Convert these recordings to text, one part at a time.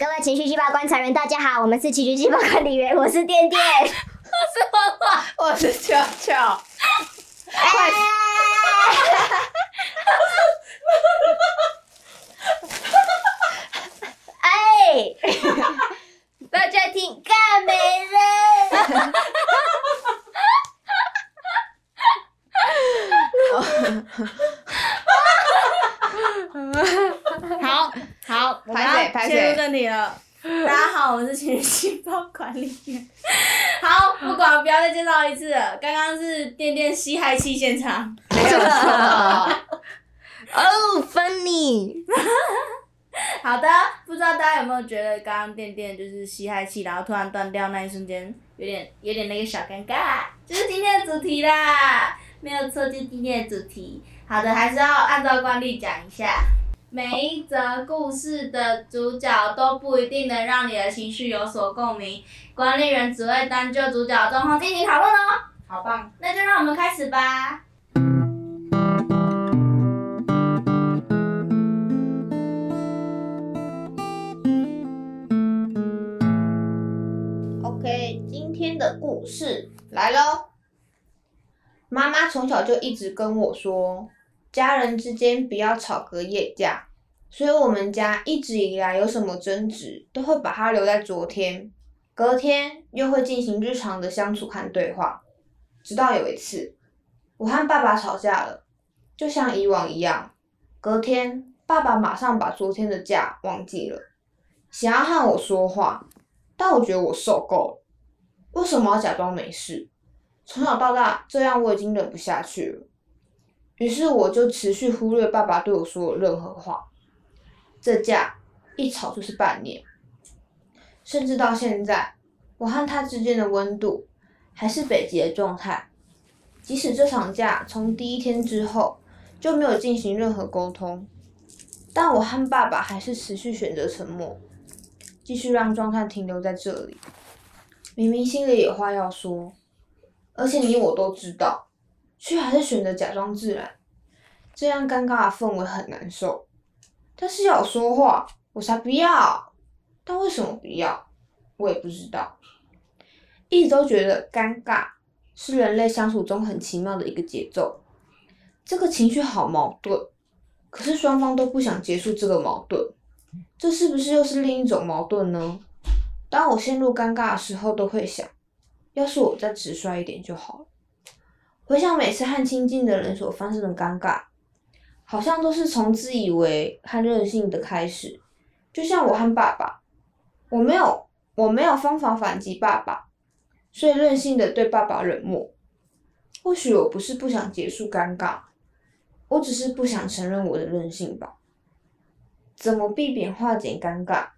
各位情绪细胞观察员，大家好，我们是情绪细胞管理员，我是电电。我是花花，我是巧巧。哎，哎，大家听干没人。好好，我们拍谁要拍谁切入正题了。大家好，我是情绪细胞管理员。好，不管不要再介绍一次了。刚刚是电电吸氦气现场。没有错。哦，funny。好的，不知道大家有没有觉得刚刚电电就是吸氦气，然后突然断掉那一瞬间，有点有点那个小尴尬，就是今天的主题啦，没有错，就是今天的主题。好的，还是要按照惯例讲一下，每一则故事的主角都不一定能让你的情绪有所共鸣，管理员只会单就主角的状况进行讨论哦。好棒，那就让我们开始吧。OK，今天的故事来喽。妈妈从小就一直跟我说，家人之间不要吵隔夜架，所以我们家一直以来有什么争执，都会把它留在昨天，隔天又会进行日常的相处和对话。直到有一次，我和爸爸吵架了，就像以往一样，隔天爸爸马上把昨天的架忘记了，想要和我说话。但我觉得我受够了，为什么要假装没事？从小到大这样我已经忍不下去了，于是我就持续忽略爸爸对我说的任何话。这架一吵就是半年，甚至到现在，我和他之间的温度还是北极的状态。即使这场架从第一天之后就没有进行任何沟通，但我和爸爸还是持续选择沉默。继续让状态停留在这里。明明心里有话要说，而且你我都知道，却还是选择假装自然，这样尴尬的氛围很难受。但是要说话，我才不要。但为什么不要，我也不知道。一直都觉得尴尬是人类相处中很奇妙的一个节奏。这个情绪好矛盾，可是双方都不想结束这个矛盾。这是不是又是另一种矛盾呢？当我陷入尴尬的时候，都会想，要是我再直率一点就好了。回想每次和亲近的人所发生的尴尬，好像都是从自以为和任性的开始。就像我和爸爸，我没有我没有方法反击爸爸，所以任性的对爸爸冷漠。或许我不是不想结束尴尬，我只是不想承认我的任性吧。怎么避免化解尴尬，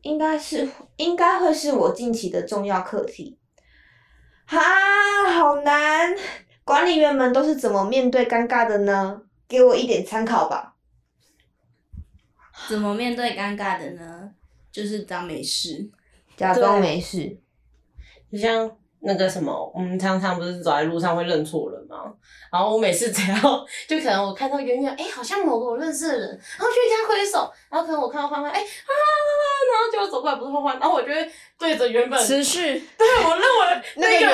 应该是应该会是我近期的重要课题。哈，好难！管理员们都是怎么面对尴尬的呢？给我一点参考吧。怎么面对尴尬的呢？就是当没事。假装没事。你像那个什么，我们常常不是走在路上会认错人吗？然后我每次只要就可能我看到远远，哎、好像某个我认识的人，然后就会跟他挥手，然后可能我看到欢欢，哎、啊，然后结果走过来不是欢欢，然后我就会对着原本持续。对我认为 那个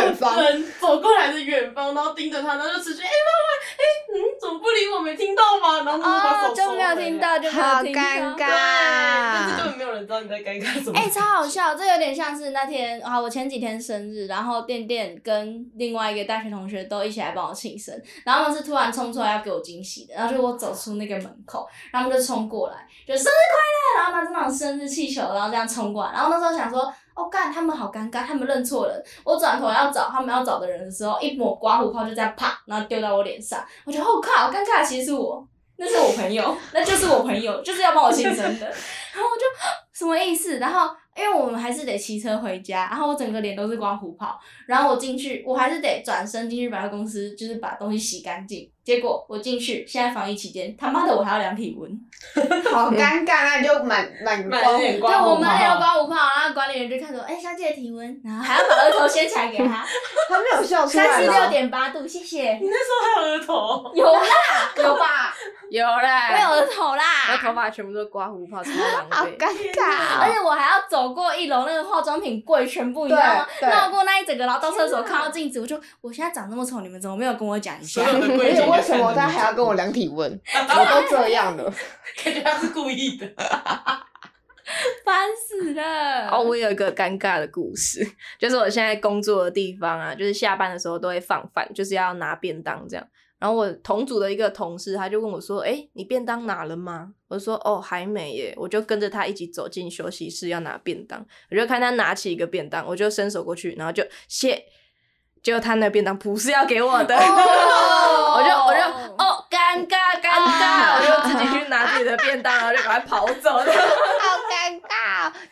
人走过来的远方，然后盯着他，然后就持续，哎、欢欢，哎、嗯，怎么不理我？没听到吗？然后默默把手哦，就没有收回来听到，就没有听到。好尴尬，但是根本没有人知道你在尴尬什么。哎、超好笑！这有点像是那天啊，我前几天生日，然后店店跟另外一个大学同学都一起来帮我庆生，然后他们是突然冲出来要给我惊喜的，然后就我走出那个门口，然后他们就冲过来，就生日快乐，然后拿着那种生日气球，然后这样冲过来，然后那时候想说，哦干，他们好尴尬，他们认错人，我转头要找他们要找的人的时候，一抹刮胡泡就这样啪，然后丢到我脸上，我觉得哦靠，好尴尬，其实是我。那是我朋友，那就是我朋友，就是要帮我庆生的。然后我就 什么意思？然后因为我们还是得骑车回家，然后我整个脸都是刮胡泡，然后我进去，我还是得转身进去百货公司，就是把东西洗干净。结果我进去，现在防疫期间，他妈的我还要量体温，好尴尬，那你就满满满光对脸刮胡我们也要刮胡泡，然后管理员就看着我，哎、小姐体温，然后还要把额头掀起来给他，他没有笑出来三十六？点八度，谢谢。你那时候还有额头，有啦，有吧？有啦，我有额头啦，我头发全部都刮胡泡，超狼狈。好尴尬哦，而且我还要走过一楼那个化妆品柜全部，你知道吗？绕过那一整个，然后到厕所看到镜子，我就我现在长这么丑，你们怎么没有跟我讲一下 为什么他还要跟我量体温？我都这样了。感觉他是故意的。烦死了！哦，我有一个尴尬的故事，就是我现在工作的地方啊，就是下班的时候都会放饭，就是要拿便当这样。然后我同组的一个同事，他就问我说：“哎，你便当拿了吗？”我就说：“哦，还没耶。”我就跟着他一起走进休息室要拿便当，我就看他拿起一个便当，我就伸手过去，然后就谢。结果他那便当不是要给我的，哦 我就我就哦，尴尬尴尬，我就自己去拿自己的便当，然后就赶快跑走了。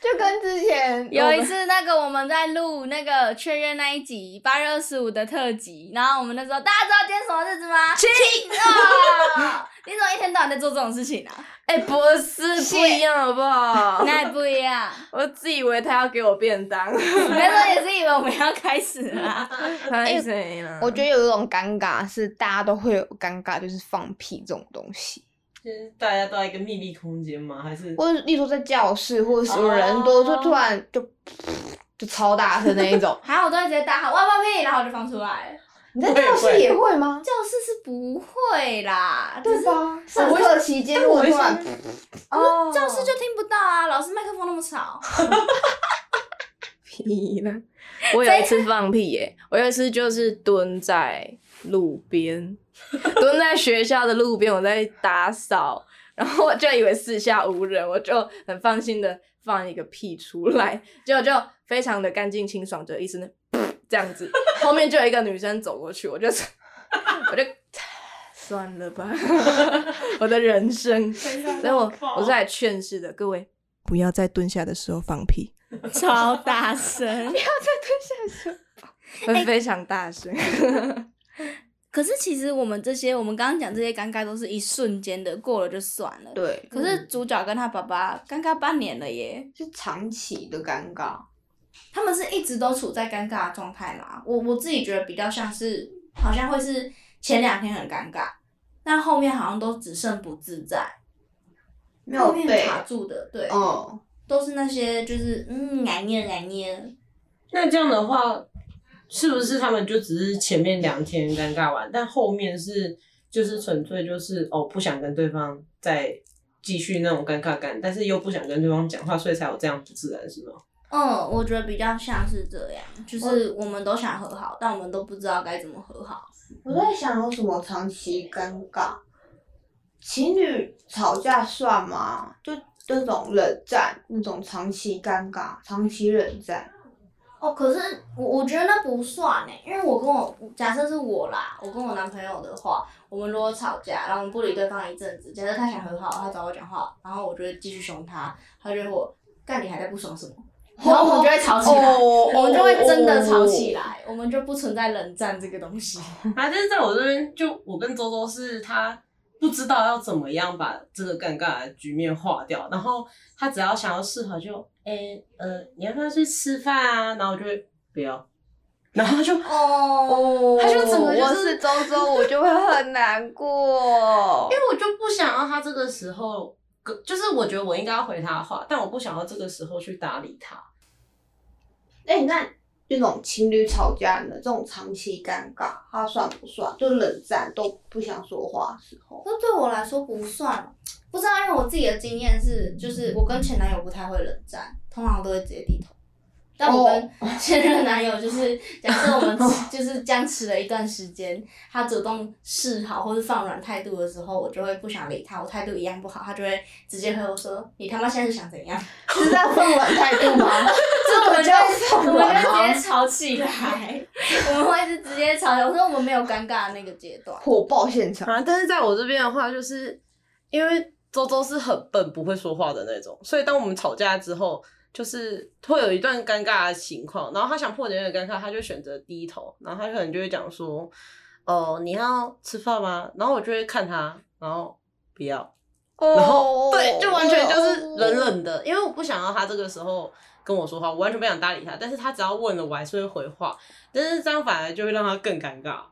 就跟之前有一次，那个我们在录那个确认那一集八月二十五的特辑，然后我们那时候大家知道今天什么日子吗？七啊！你怎么一天到晚在做这种事情啊？哎、不是不一样好不好？那也不一样。我自以为他要给我便当，那时候也是以为我们要开始啦。拍谁呢？我觉得有一种尴尬是大家都会有尴尬，就是放屁这种东西，就是大家都在一个秘密空间吗？还是或者例如说在教室，或者什么人多，就突然就就超大声那一种。还有我都会直接大喊“我要放屁”，然后我就放出来。你在教室也会吗？教室是不会啦，只是对吧？上课期间如果突然，哦教室就听不到啊，老师麦克风那么吵。屁了。我有一次放屁耶、我有一次就是蹲在路边，蹲在学校的路边，我在打扫，然后我就以为四下无人，我就很放心的放一个屁出来，结果就非常的干净清爽，就一声的 这样子，后面就有一个女生走过去，我就我就 算了吧，我的人生，所以我我是来劝世的，各位不要在蹲下的时候放屁。超大声！不要在蹲下的时候会非常大声。可是其实我们这些，我们刚刚讲这些尴尬都是一瞬间的，过了就算了。。对，可是主角跟他爸爸尴尬半年了耶，是长期的尴尬。他们是一直都处在尴尬的状态嘛？我我自己觉得比较像是，好像会是前两天很尴尬，但后面好像都只剩不自在，没后面有被，卡住的，对，哦，都是那些就是嗯，奶捏奶捏，那这样的话，是不是他们就只是前面两天尴尬完，但后面是就是纯粹就是哦不想跟对方再继续那种尴尬感，但是又不想跟对方讲话，所以才有这样不自然，是吗？嗯，我觉得比较像是这样，就是我们都想和好，但我们都不知道该怎么和好。我在想有什么长期尴尬，情侣吵架算吗？就那种冷战，那种长期尴尬、长期冷战。哦，可是我我觉得那不算呢，因为我跟我假设是我啦，我跟我男朋友的话，我们如果吵架，然后我们不理对方一阵子，假设他想和好，他找我讲话，然后我就会继续凶他，他就会我干你还在不爽什么，然后我们就会吵起来，哦我们就会真的吵起来，我们就不存在冷战这个东西。啊，但是在我这边，就我跟周周是他不知道要怎么样把这个尴尬的局面化掉，然后他只要想要示好就，哎、呃，你要不要去吃饭啊？然后我就会不要，然后他就哦他就整个就是我是周周，我就会很难过因。为我就不想要他这个时候，就是我觉得我应该要回他话，但我不想要这个时候去搭理他。哎、那这种情侣吵架的这种长期尴尬，它算不算？就冷战都不想说话的时候。那对我来说不算，不知道，因为我自己的经验是，就是我跟前男友不太会冷战，通常都会直接低头。但我跟现任男友就是，假设我们就是僵持了一段时间，他主动示好或是放软态度的时候，我就会不想理他，我态度一样不好，他就会直接回我说：“你他妈现在是想怎样 是在放软态度吗？？” 所以我们就放我们就直接？吵起来，我们会是直接吵起来。我说我们没有尴尬的那个阶段。火爆现场。啊，但是在我这边的话，就是因为周周是很笨不会说话的那种，所以当我们吵架之后，就是会有一段尴尬的情况，然后他想破解那个尴尬，他就选择低头，然后他可能就会讲说：“哦，你要吃饭吗？”然后我就会看他，然后不要，然后、对，就完全就是冷冷的，因为我不想要他这个时候跟我说话，我完全不想搭理他，但是他只要问了，我还是会回话，但是这样反而就会让他更尴尬。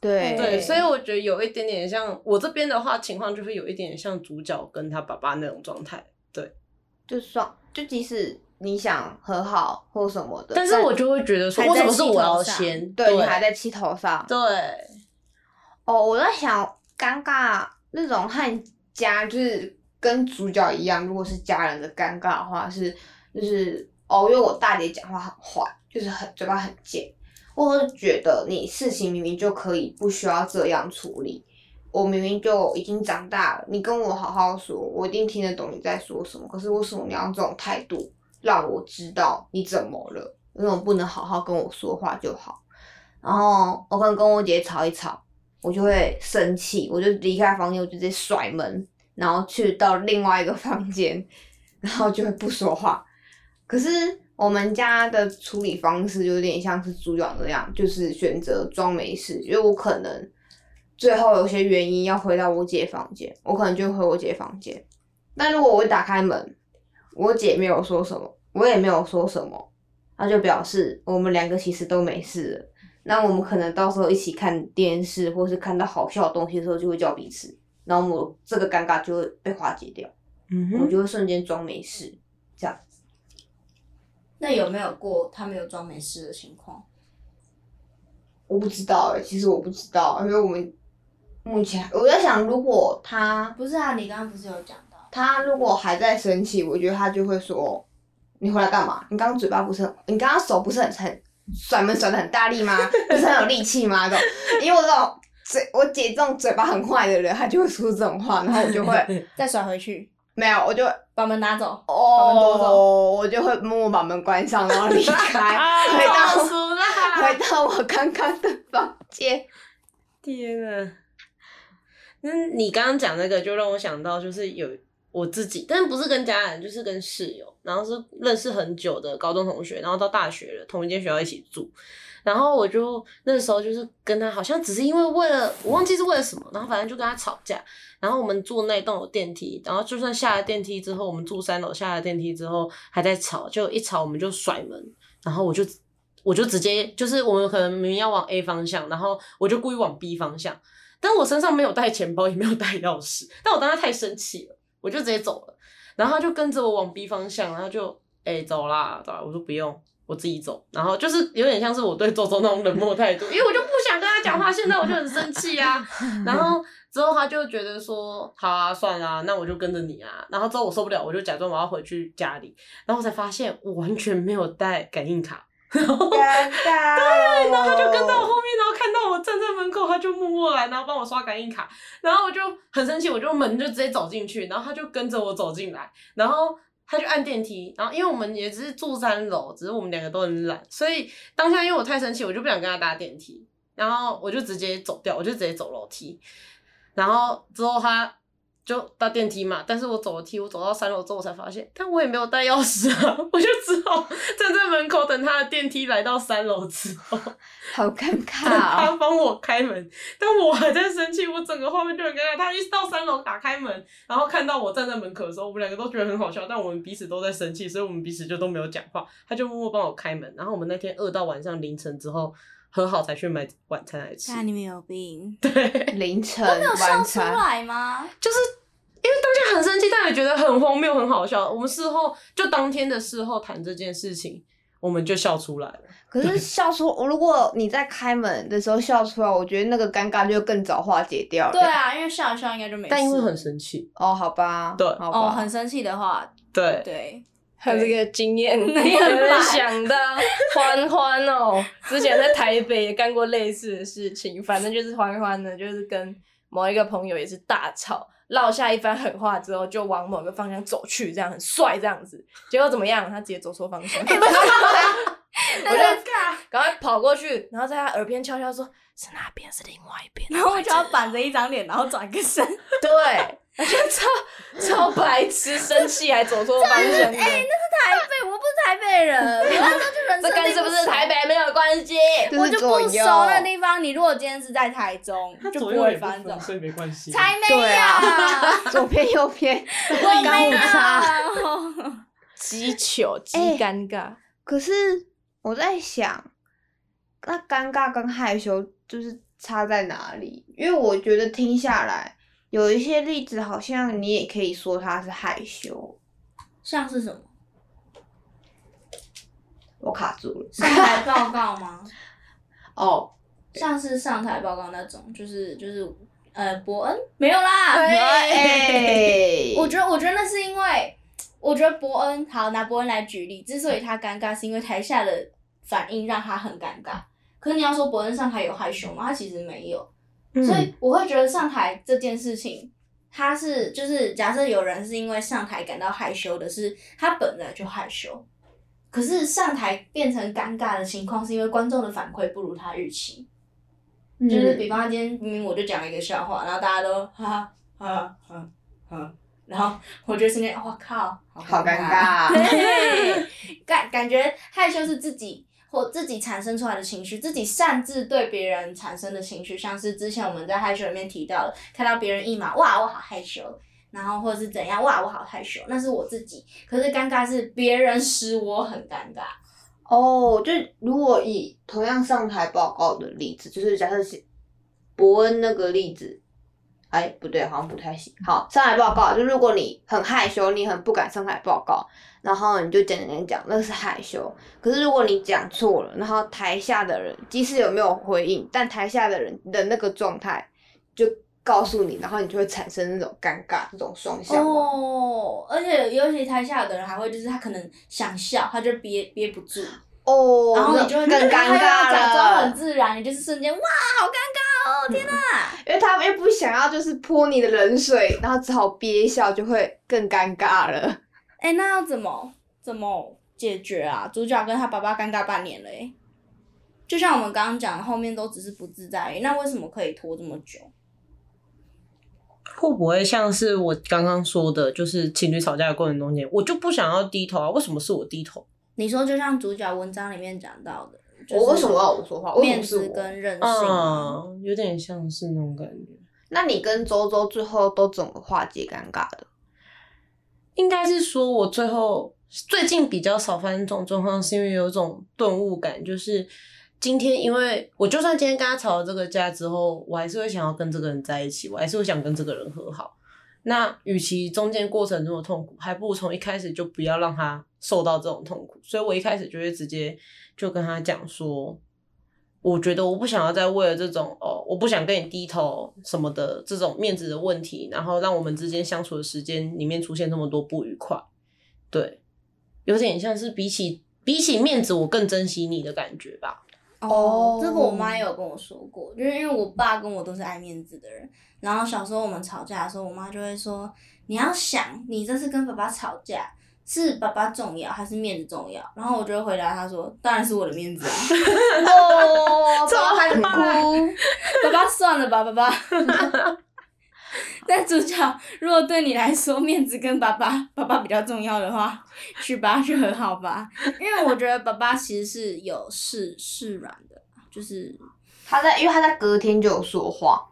对对，所以我觉得有一点点像我这边的话，情况就会有一点点像主角跟他爸爸那种状态。对，就算就即使你想和好或什么的，但是我就会觉得说，为什么是我要先？对你还在气头上。对，哦，我在想，尴尬那种和家就是跟主角一样，如果是家人的尴尬的话，是就是哦，因为我大姐讲话很坏，就是很嘴巴很贱，我是觉得你事情明明就可以不需要这样处理。我明明就已经长大了，你跟我好好说，我一定听得懂你在说什么。可是为什么你要这种态度让我知道你怎么了？为什么不能好好跟我说话就好？然后我可能跟我姐吵一吵，我就会生气，我就离开房间，我就直接甩门，然后去到另外一个 房间，然后就会不说话。可是我们家的处理方式就有点像是主角那样，就是选择装没事，因为我可能最后有些原因要回到我姐房间，我可能就回我姐房间。但如果我一打开门，我姐没有说什么，我也没有说什么，那就表示我们两个其实都没事了。那我们可能到时候一起看电视，或是看到好笑的东西的时候，就会叫彼此，然后我这个尴尬就会被化解掉，嗯我就会瞬间装没事，这样子。那有没有过他没有装没事的情况？我不知道哎、其实我不知道，因为我们目前我在想，如果他不是啊，你刚刚不是有讲到？他如果还在生气，我觉得他就会说：“你回来干嘛？你刚刚嘴巴不是很，你刚刚手不是很很甩门甩的很大力吗？不是很有力气吗？”这种，因为我这种嘴，我姐这种嘴巴很坏的人，她就会说这种话，然后我就会 再甩回去，没有，我就会把门拿走。把门夺走哦，我就会默默把门关上，然后离开，回到！回到我刚刚的房间。天啊！那你刚刚讲那个，就让我想到，就是有我自己，但不是跟家人，就是跟室友，然后是认识很久的高中同学，然后到大学了，同一间学校一起住。然后我就那时候就是跟他，好像只是因为为了我忘记是为了什么，然后反正就跟他吵架。然后我们住那栋有电梯，然后就算下了电梯之后，我们住三楼下了电梯之后还在吵，就一吵我们就甩门，然后我就我就直接就是我们可能明明要往 A 方向，然后我就故意往 B 方向，但我身上没有带钱包，也没有带钥匙，但我当时太生气了，我就直接走了，然后他就跟着我往 B 方向，然后就哎、走啦，走啦，我说不用。我自己走，然后就是有点像是我对周周那种冷漠态度，因为我就不想跟他讲话，现在我就很生气啊。然后之后他就觉得说，好啊，算啦、那我就跟着你啊。然后之后我受不了，我就假装我要回去家里，然后我才发现我完全没有带感应卡，然后对，然后他就跟在我后面，然后看到我站在门口，他就默默来，然后帮我刷感应卡，然后我就很生气，我就门就直接走进去，然后他就跟着我走进来，然后他就按电梯，然后因为我们也只是住三楼，只是我们两个都很懒，所以当下因为我太生气，我就不想跟他搭电梯，然后我就直接走掉，我就直接走楼梯，然后之后他。就搭电梯嘛，但是我走楼梯，我走到三楼之后，我才发现，但我也没有带钥匙啊，我就只好 站在门口等他的电梯来到三楼之后，好尴等尬哦。他帮我开门，但我还在生气，我整个画面就很尴尬。他一到三楼打开门，然后看到我站在门口的时候，我们两个都觉得很好笑，但我们彼此都在生气，所以我们彼此就都没有讲话。他就默默帮我开门，然后我们那天饿到晚上凌晨之后和好才去买晚餐来吃。看你们有病，对，凌晨没有笑出，来吗？就是因为当下很生气，但也觉得很荒谬、很好笑。我们事后就当天的事后谈这件事情，我们就笑出来了。可是笑出，如果你在开门的时候笑出来，我觉得那个尴尬就更早化解掉了。对啊，因为笑一笑应该就没事。但因为很生气，哦，好吧，对好吧，哦，很生气的话，对，对，还有这个经验，有那也很人想到欢欢哦，之前在台北也干过类似的事情，反正就是欢欢呢，就是跟某一个朋友也是大吵，落下一番狠话之后，就往某个方向走去，这样很帅这样子，结果怎么样？他直接走错方向，我就 赶快跑过去，然后在他耳边悄悄说：“是哪边？是另外一边。”然后我就要板着一张脸，然后转个身。对，超超白痴，生气还走错方向。哎、台北，我不是台北人，我那时候就人生这跟地是不是台北没有关系。就我就是不熟那地方。你如果今天是在台中，就不会翻走。所以没关系才没对啊有，左偏右偏，我没。有。极糗，极哎尴尬。可是我在想，那尴尬跟害羞就是差在哪里？因为我觉得听下来，有一些例子好像你也可以说他是害羞，像是什么？我卡住了。上台报告吗？哦，像是上台报告那种，就是就是呃，伯恩没有啦。哎，我觉得我觉得那是因为，我觉得伯恩好拿伯恩来举例，之所以他尴尬，是因为台下的反应让他很尴尬。可是你要说伯恩上台有害羞吗？他其实没有。嗯所以我会觉得上台这件事情，他是就是假设有人是因为上台感到害羞的是他本来就害羞，可是上台变成尴尬的情况是因为观众的反馈不如他预期，嗯。就是比方说今天明明我就讲了一个笑话，然后大家都哈哈哈哈哈，然后我就瞬间我靠，好尴尬。对，感感觉害羞是自己或自己产生出来的情绪，自己擅自对别人产生的情绪，像是之前我们在害羞里面提到的，看到别人一马，哇，我好害羞，然后或者是怎样，哇，我好害羞，那是我自己。可是尴尬是别人使我很尴尬。哦，就如果以同样上台报告的例子，就是假设是伯恩那个例子，哎，不对，好像不太行。好，上台报告，就如果你很害羞，你很不敢上台报告，然后你就讲讲讲讲，那是害羞。可是如果你讲错了，然后台下的人即使有没有回应，但台下的人的那个状态就告诉你，然后你就会产生那种尴尬，这种双向。哦，而且尤其台下的人还会就是他可能想笑，他就憋憋不住，哦，然后你就会更 尴尬假装很。自然，你就是瞬间哇，好尴尬哦，天哪！因为他又不想要就是泼你的冷水，然后只好憋笑，就会更尴尬了。哎、那要怎么怎么解决啊？主角跟他爸爸尴尬半年了哎、就像我们刚刚讲，后面都只是不自在那为什么可以拖这么久？会不会像是我刚刚说的，就是情侣吵架的过程中间，我就不想要低头啊？为什么是我低头？你说就像主角文章里面讲到的，就是我为什么要我说话？面？子跟任性啊？嗯，有点像是那种感觉。那你跟周周最后都怎么化解尴尬的？应该是说，我最后最近比较少发生这种状况，是因为有一种顿悟感，就是今天，因为我就算今天跟他吵了这个架之后，我还是会想要跟这个人在一起，我还是会想跟这个人和好。那与其中间过程这么痛苦，还不如从一开始就不要让他受到这种痛苦。所以我一开始就会直接就跟他讲说，我觉得我不想要再为了这种哦，我不想跟你低头什么的这种面子的问题，然后让我们之间相处的时间里面出现这么多不愉快。对，有点像是比起比起面子，我更珍惜你的感觉吧。哦，这个我妈也有跟我说过，就是因为我爸跟我都是爱面子的人，然后小时候我们吵架的时候，我妈就会说，你要想，你这是跟爸爸吵架。是爸爸重要还是面子重要？然后我就会回答他说：“当然是我的面子啊！哦，爸爸还哭。爸爸算了吧，爸爸。”但主角如果对你来说面子跟爸爸爸爸比较重要的话，去吧，去和好吧。因为我觉得爸爸其实是有示示软的，就是他在，因为他在隔天就有说话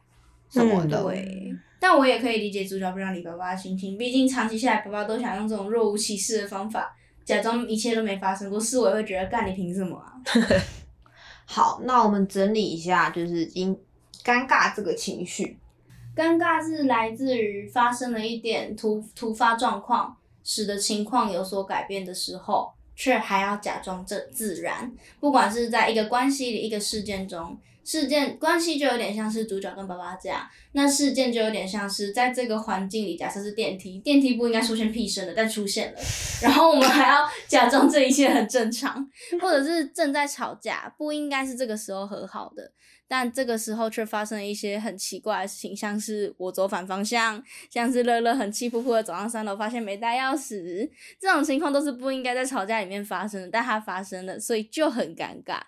什么的。嗯对，但我也可以理解主角不让李爸爸的心情，毕竟长期下来，爸爸都想用这种若无其事的方法，假装一切都没发生过。是我也会觉得，干你凭什么啊？好，那我们整理一下，就是因尴尬这个情绪。尴尬是来自于发生了一点突突发状况，使得情况有所改变的时候，却还要假装这自然。不管是在一个关系里、一个事件中，事件关系就有点像是主角跟爸爸这样，那事件就有点像是在这个环境里，假设是电梯，电梯不应该出现屁声的，但出现了，然后我们还要假装这一切很正常，或者是正在吵架，不应该是这个时候和好的。但这个时候却发生了一些很奇怪的事情，像是我走反方向，像是乐乐很气扑扑的走上三楼，发现没带钥匙，这种情况都是不应该在吵架里面发生的，但它发生了，所以就很尴尬。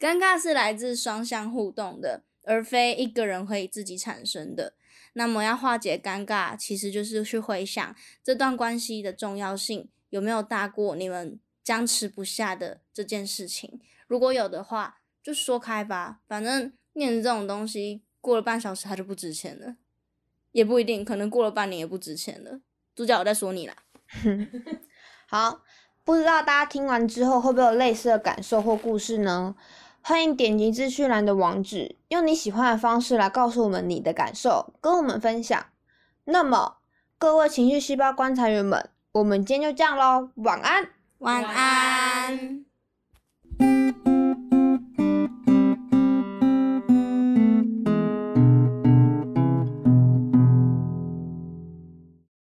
尴尬是来自双向互动的，而非一个人可以自己产生的。那么要化解尴尬，其实就是去回想这段关系的重要性有没有大过你们僵持不下的这件事情。如果有的话，就说开吧，反正。面子这种东西，过了半小时它就不值钱了，也不一定，可能过了半年也不值钱了。主角我在说你啦。好，不知道大家听完之后会不会有类似的感受或故事呢？欢迎点击资讯栏的网址，用你喜欢的方式来告诉我们你的感受，跟我们分享。那么，各位情绪细胞观察员们，我们今天就这样喽，晚安。晚安。